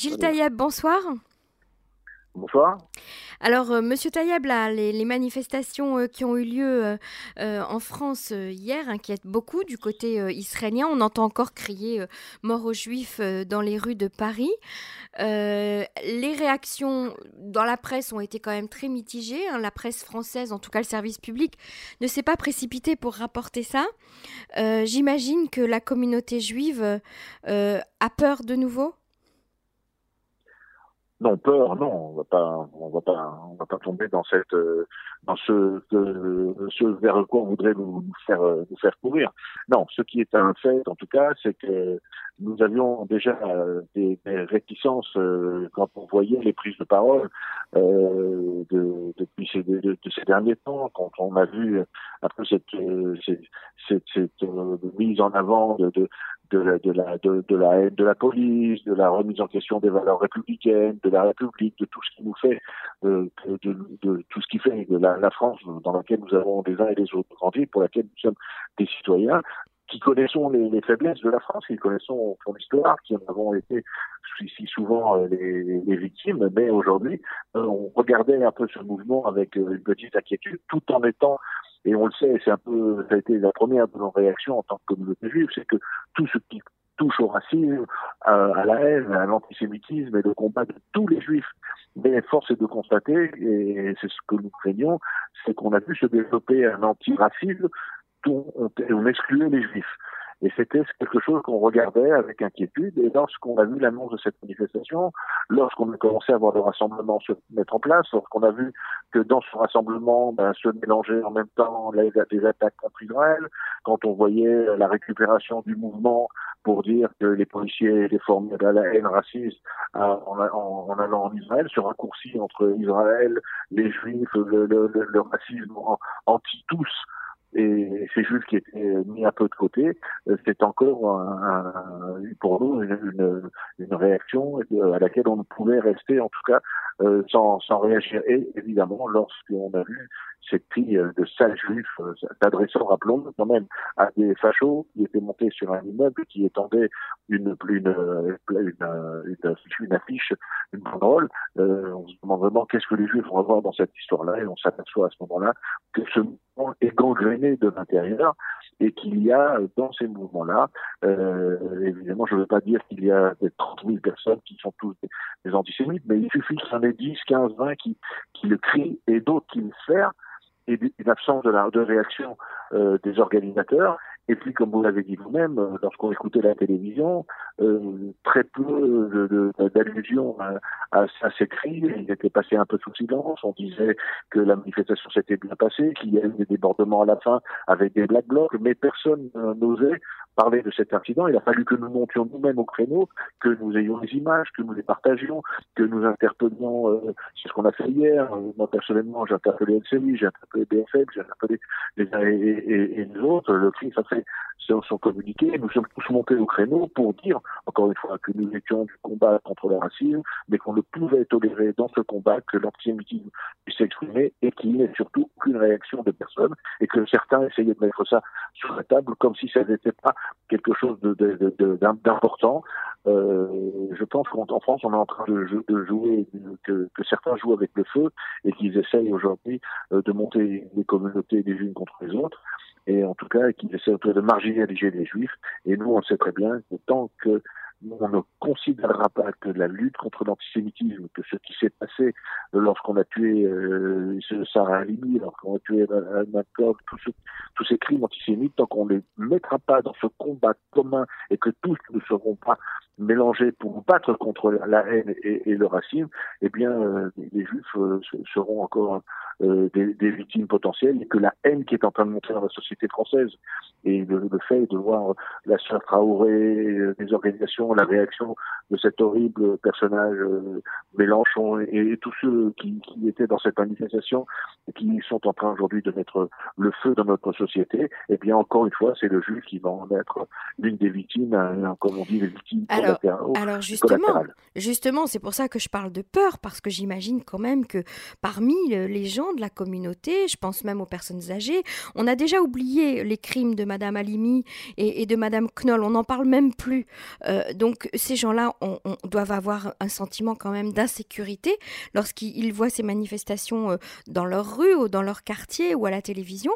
Gilles Taïeb, bonsoir. Bonsoir. Alors, euh, Monsieur Taïeb, les, manifestations euh, qui ont eu lieu euh, en France hier inquiètent beaucoup du côté israélien. On entend encore crier mort aux Juifs dans les rues de Paris. les réactions dans la presse ont été quand même très mitigées. Hein. La presse française, en tout cas le service public, ne s'est pas précipité pour rapporter ça. J'imagine que la communauté juive a peur de nouveau? Non, peur, non, on va pas, on va pas, on va pas tomber dans cette, euh, dans ce, ce vers quoi on voudrait nous, faire, euh, nous faire courir. Non, ce qui est un fait, en tout cas, c'est que nous avions déjà euh, des, réticences quand on voyait les prises de parole de, depuis ces, de, ces derniers temps, quand on a vu un peu cette, cette, cette, cette mise en avant de, de, de la, haine de la police, de la remise en question des valeurs républicaines, de la République, de tout ce qui nous fait, euh, de, tout ce qui fait de la, France dans laquelle nous avons des uns et des autres grandi, pour laquelle nous sommes des citoyens qui connaissons les, les, faiblesses de la France, qui connaissons son histoire, qui en avons été si souvent euh, les, les, victimes, mais aujourd'hui, euh, on regardait un peu ce mouvement avec une petite inquiétude, tout en étant et on le sait, c'est un peu, ça a été la première réactions en tant que communauté juive, c'est que tout ce qui touche au racisme, à, la haine, à l'antisémitisme et le combat de tous les juifs. Mais force est de constater, et c'est ce que nous craignons, c'est qu'on a vu se développer un antiracisme dont on, on excluait les juifs. Et c'était quelque chose qu'on regardait avec inquiétude. Et lorsqu'on a vu l'annonce de cette manifestation, lorsqu'on a commencé à voir le rassemblement se mettre en place, lorsqu'on a vu que dans ce rassemblement ben, se mélangeaient en même temps les, attaques contre Israël, quand on voyait la récupération du mouvement pour dire que les policiers déformaient à la haine raciste euh, en, en, allant en Israël, ce raccourci entre Israël, les Juifs, le, le, le racisme anti-tous, et ces juifs qui étaient mis un peu de côté, euh, c'est encore un, pour nous une, réaction à laquelle on ne pouvait rester en tout cas euh, sans, sans réagir. Et évidemment, lorsqu'on a vu cette fille euh, de sales juifs s'adressant, rappelons quand même, à des fachos qui étaient montés sur un immeuble qui étendait une, une, une, une, une affiche, une banderole, on se demande vraiment qu'est-ce que les juifs vont avoir dans cette histoire-là et on s'aperçoit à ce moment-là que ce est gangréné de l'intérieur et qu'il y a dans ces mouvements-là, euh, évidemment, je ne veux pas dire qu'il y a des 30 000 personnes qui sont tous des, antisémites, mais il suffit qu'il y en ait 10, 15, 20 qui, qui le crient et d'autres qui le font, et une absence de, la, de réaction euh, des organisateurs, et puis, comme vous l'avez dit vous-même, euh, lorsqu'on écoutait la télévision, euh, très peu d'allusions à, ces cris. Ils étaient passés un peu sous silence. On disait que la manifestation s'était bien passée, qu'il y a eu des débordements à la fin avec des black blocs, mais personne n'osait parler de cet incident. Il a fallu que nous montions nous-mêmes au créneau, que nous ayons les images, que nous les partagions, que nous interpellions. Euh, c'est ce qu'on a fait hier. moi, personnellement, j'ai interpellé LCI, j'ai interpellé BFM, j'ai interpellé les uns et, les autres. Le cri, ça fait sont, sont communiqués. Nous sommes tous montés au créneau pour dire, encore une fois, que nous étions du combat contre le racisme, mais qu'on ne pouvait tolérer dans ce combat que l'antisémitisme puisse s'exprimer et qu'il n'y ait surtout aucune réaction de personne et que certains essayaient de mettre ça sur la table comme si ça n'était pas quelque chose d'important. Euh, je pense qu'en France, on est en train de, jouer, que, certains jouent avec le feu et qu'ils essayent aujourd'hui euh, de monter les communautés les unes contre les autres et en tout cas qu'ils essaient de marginaliser les juifs. Et nous, on sait très bien que tant que on ne considérera pas que la lutte contre l'antisémitisme, que ce qui s'est passé lorsqu'on a tué euh, Sarah Halimi, lorsqu'on a tué Jacob, tous, tous ces crimes antisémites, tant qu'on ne les mettra pas dans ce combat commun et que tous ne seront pas mélangés pour battre contre la haine et, le racisme, eh bien, euh, les Juifs euh, seront encore euh, des, des, victimes potentielles et que la haine qui est en train de monter dans la société française et le, fait de voir la sœur Traoré, des organisations, la réaction de cet horrible personnage Mélenchon et, tous ceux qui, qui, étaient dans cette manifestation et qui sont en train aujourd'hui de mettre le feu dans notre société, eh bien, encore une fois, c'est le juif qui va en être l'une des victimes, hein, comme on dit, les victimes alors, justement, justement, c'est pour ça que je parle de peur, parce que j'imagine quand même que parmi les gens de la communauté, je pense même aux personnes âgées, on a déjà oublié les crimes de Madame Alimi et, de Madame Knoll. On n'en parle même plus. Euh, donc ces gens-là on, doivent avoir un sentiment quand même d'insécurité lorsqu'ils voient ces manifestations euh, dans leur rue ou dans leur quartier ou à la télévision.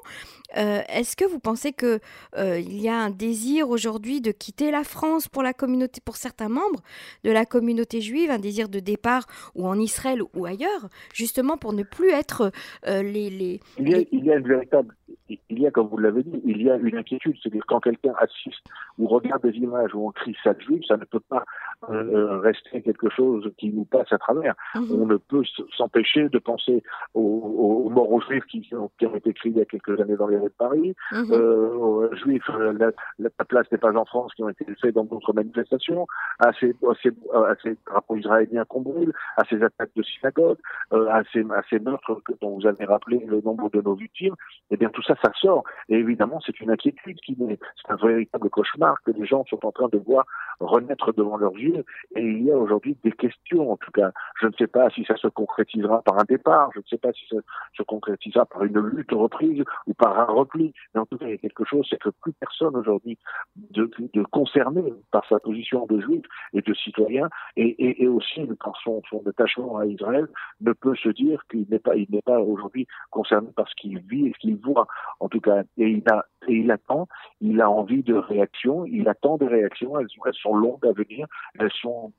Euh, est-ce que vous pensez que il y a un désir aujourd'hui de quitter la France pour la communauté, pour certains membres de la communauté juive, un désir de départ ou en Israël ou ailleurs, justement pour ne plus être les, les, il, y a, il y a une véritable il y a, comme vous l'avez dit, il y a une inquiétude. C'est-à-dire quand quelqu'un assiste ou regarde des images où on crie ça juif, ça ne peut pas euh, euh, rester quelque chose qui nous passe à travers. Mhm. On ne peut s'empêcher de penser aux, morts aux juifs qui, ont, été écrits il y a quelques années dans les rues de Paris, mhm. euh, aux juifs, la, la, place n'est pas en France, qui ont été faits dans d'autres manifestations, à ces, à ces, drapeaux israéliens qu'on brûle, à ces attaques de synagogues, à, ces, à ces meurtres dont vous avez rappelé le nombre de nos victimes. Eh bien, tout ça, ça sort. Et évidemment, c'est une inquiétude qui est, c'est un véritable cauchemar que les gens sont en train de voir renaître devant leurs yeux. Et il y a aujourd'hui des questions, en tout cas. Je ne sais pas si ça se concrétisera par un départ, je ne sais pas si ça se concrétisera par une lutte reprise ou par un repli. Mais en tout cas, il y a quelque chose, c'est que plus personne aujourd'hui de, concerné par sa position de juif et de citoyen, et, aussi par son, son attachement à Israël, ne peut se dire qu'il n'est pas, n'est pas aujourd'hui concerné par ce qu'il vit et ce qu'il voit. En tout cas, et il a, et il attend, il a envie de réactions, il attend des réactions, elles, elles sont longues à venir, elles sont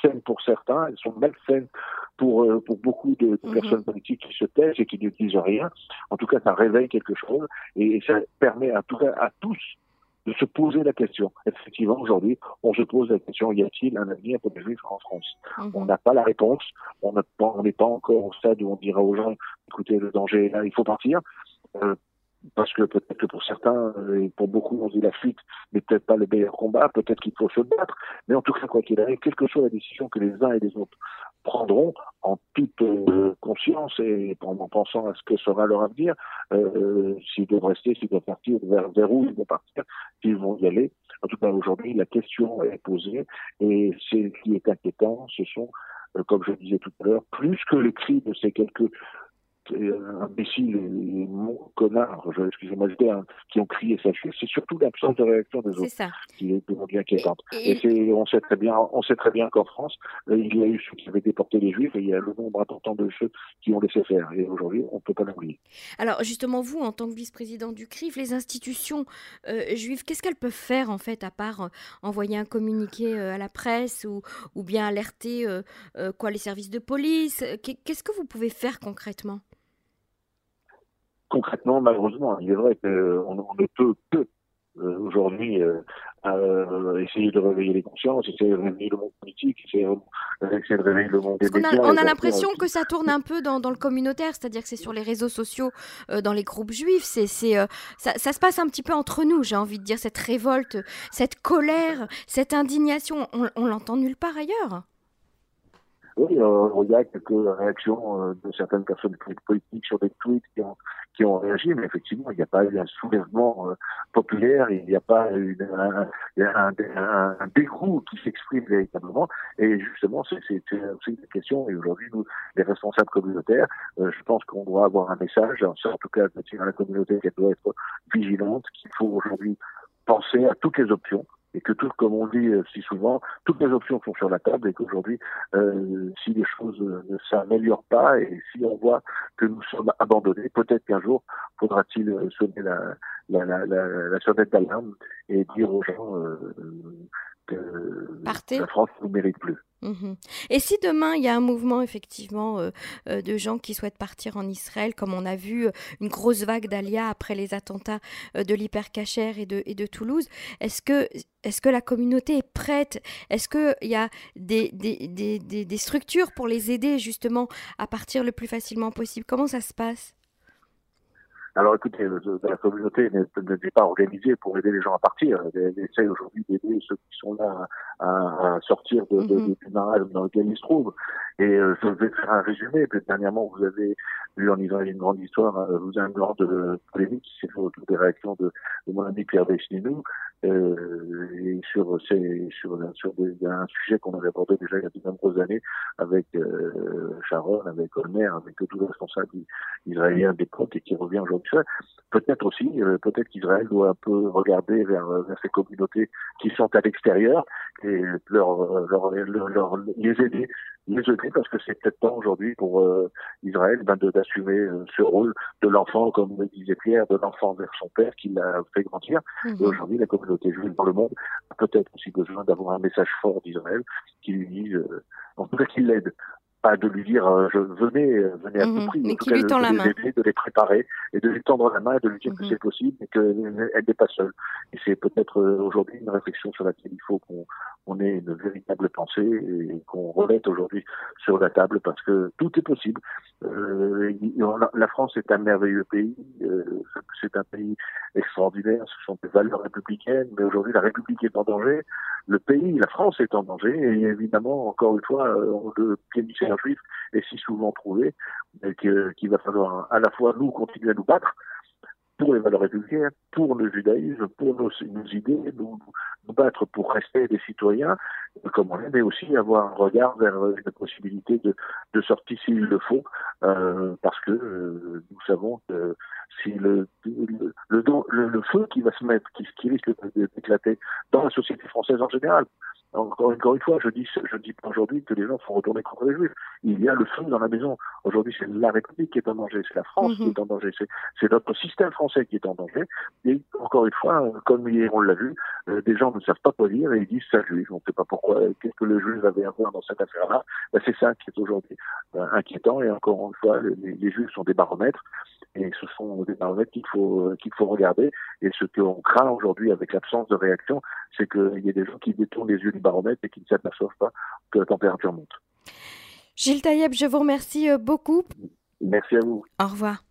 saines pour certains, elles sont malsaines pour, euh, pour beaucoup de, mhm. personnes politiques qui se taisent et qui ne disent rien. En tout cas, ça réveille quelque chose et, ça permet à, tout, à tous de se poser la question. Effectivement, aujourd'hui, on se pose la question, y a-t-il un avenir pour les juifs en France? Mhm. On n'a pas la réponse, on n'est pas encore au stade où on dira aux gens, écoutez, le danger est là, il faut partir. Euh, parce que peut-être que pour certains euh, et pour beaucoup on dit la fuite n'est peut-être pas le meilleur combat, peut-être qu'il faut se battre, mais en tout cas quoi qu'il arrive, quelle que soit la décision que les uns et les autres prendront en toute euh, conscience et en pensant à ce que sera leur avenir, euh, s'ils doivent rester, s'ils doivent partir, vers, vers où ils vont partir, s'ils vont y aller. En tout cas aujourd'hui la question est posée et ce qui est inquiétant, ce sont comme je disais tout à l'heure, plus que les cris de ces quelques imbéciles et connard, excusez-moi qui ont crié ça. C'est surtout l'absence de réaction des autres qui est bien inquiétante. Et, et, on sait très bien, on sait très bien qu'en France, euh, il y a eu ceux qui avaient déporté les Juifs et il y a le nombre important de ceux qui ont laissé faire. Et aujourd'hui, on ne peut pas l'oublier. Alors justement, vous, en tant que vice-président du CRIF, les institutions euh, juives, qu'est-ce qu'elles peuvent faire en fait, à part euh, envoyer un communiqué à la presse ou, ou bien alerter quoi les services de police? Qu'est-ce que vous pouvez faire concrètement? Concrètement, malheureusement, il est vrai qu'on ne peut que euh, aujourd'hui euh, euh, essayer de réveiller les consciences, essayer de réveiller le monde politique, essayer, de réveiller le monde des médias. On a, l'impression que ça tourne un peu dans, le communautaire, c'est-à-dire que c'est sur les réseaux sociaux, dans les groupes juifs, c'est, ça, ça, se passe un petit peu entre nous, j'ai envie de dire, cette révolte, cette colère, cette indignation, on, on l'entend nulle part ailleurs. Oui, euh, il y a quelques réactions euh, de certaines personnes politiques sur des tweets qui ont, qui ont réagi, mais effectivement, il n'y a pas eu un soulèvement euh, populaire, il n'y a pas eu un, un, un, un dégoût qui s'exprime véritablement. Et justement, c'est aussi une question, et aujourd'hui, nous, les responsables communautaires, je pense qu'on doit avoir un message, en tout cas, à la communauté qu'elle doit être vigilante, qu'il faut aujourd'hui penser à toutes les options, et que tout, comme on dit euh, si souvent, toutes les options sont sur la table et qu'aujourd'hui, euh, si les choses ne s'améliorent pas et si on voit que nous sommes abandonnés, peut-être qu'un jour faudra-t-il euh, sonner la, la, la, la, la sonnette d'alarme et dire aux gens euh, la France ne mérite plus. Mhm. Et si demain il y a un mouvement effectivement euh, euh, de gens qui souhaitent partir en Israël, comme on a vu euh, une grosse vague d'Alia après les attentats de l'hypercacher et de, et de Toulouse, est-ce que, la communauté est prête? Est-ce qu'il y a des, des, structures pour les aider justement à partir le plus facilement possible? Comment ça se passe? Alors écoutez, la communauté n'est pas organisée pour aider les gens à partir. Elle essaie aujourd'hui d'aider ceux qui sont là à, sortir de, de, mm-hmm. du marasme dans lequel ils se trouvent. Et euh, je vais faire un résumé. Puis, dernièrement, vous avez eu en Israël une grande histoire, euh, vous avez une grande polémique qui s'est fait autour des réactions de, de mon ami Pierre Besninou, euh, et sur, sur, sur des, un sujet qu'on avait abordé déjà il y a de nombreuses années avec euh, Sharon, avec Olmer, avec tous les responsables israéliens d'époque et qui revient aujourd'hui. Peut-être aussi, euh, peut-être qu'Israël doit un peu regarder vers, vers ces communautés qui sont à l'extérieur et leur, leur, leur, les aider, les aider parce que c'est peut-être temps aujourd'hui pour euh, Israël ben, d'assumer euh, ce rôle de l'enfant, comme le disait Pierre, de l'enfant vers son père qui l'a fait grandir. Mhm. Et aujourd'hui, la communauté juive dans le monde a peut-être aussi besoin d'avoir un message fort d'Israël qui lui dise, euh, en tout cas qui l'aide pas de lui dire je venez venez à tout mhm. prix mais qui lui tend la main de les préparer et de lui tendre la main et de lui dire que mhm. c'est possible et qu'elle n'est pas seule et c'est peut-être aujourd'hui une réflexion sur laquelle il faut qu'on on ait une véritable pensée et qu'on remette aujourd'hui sur la table parce que tout est possible. Euh, la France est un merveilleux pays, euh, c'est un pays extraordinaire, ce sont des valeurs républicaines, mais aujourd'hui la République est en danger, le pays, la France est en danger, et évidemment, encore une fois, euh, le juif est si souvent trouvé qu'il va falloir à la fois nous continuer à nous battre, pour les valeurs républicaines, pour le judaïsme, pour nos, idées, nous, nous, battre pour rester des citoyens comme on est, mais aussi avoir un regard vers une possibilité de, de sortie s'il le faut, euh, parce que euh, nous savons que si le, le, le, feu qui va se mettre, qui, qui risque d'éclater dans la société française en général, encore, une fois, je dis, je dis pas aujourd'hui que les gens sont retournés contre les juifs. Il y a le feu dans la maison. Aujourd'hui, c'est la République qui est en danger, c'est la France qui mhm. est en danger, c'est notre système français qui est en danger. Et encore une fois, comme hier on l'a vu, euh, des gens ne savent pas quoi dire et ils disent ça juif. On ne sait pas pourquoi. Qu'est-ce que le juif avait à voir dans cette affaire-là ben, C'est ça qui est aujourd'hui euh, inquiétant. Et encore une fois, les, les, juifs sont des baromètres et ce sont des baromètres qu'il faut euh, qu'il faut regarder. Et ce qu'on craint aujourd'hui avec l'absence de réaction, c'est qu'il y ait des gens qui détournent les yeux du baromètre et qui ne s'aperçoivent pas que la température monte. Gilles Taïeb, je vous remercie euh, beaucoup. Merci à vous. Au revoir.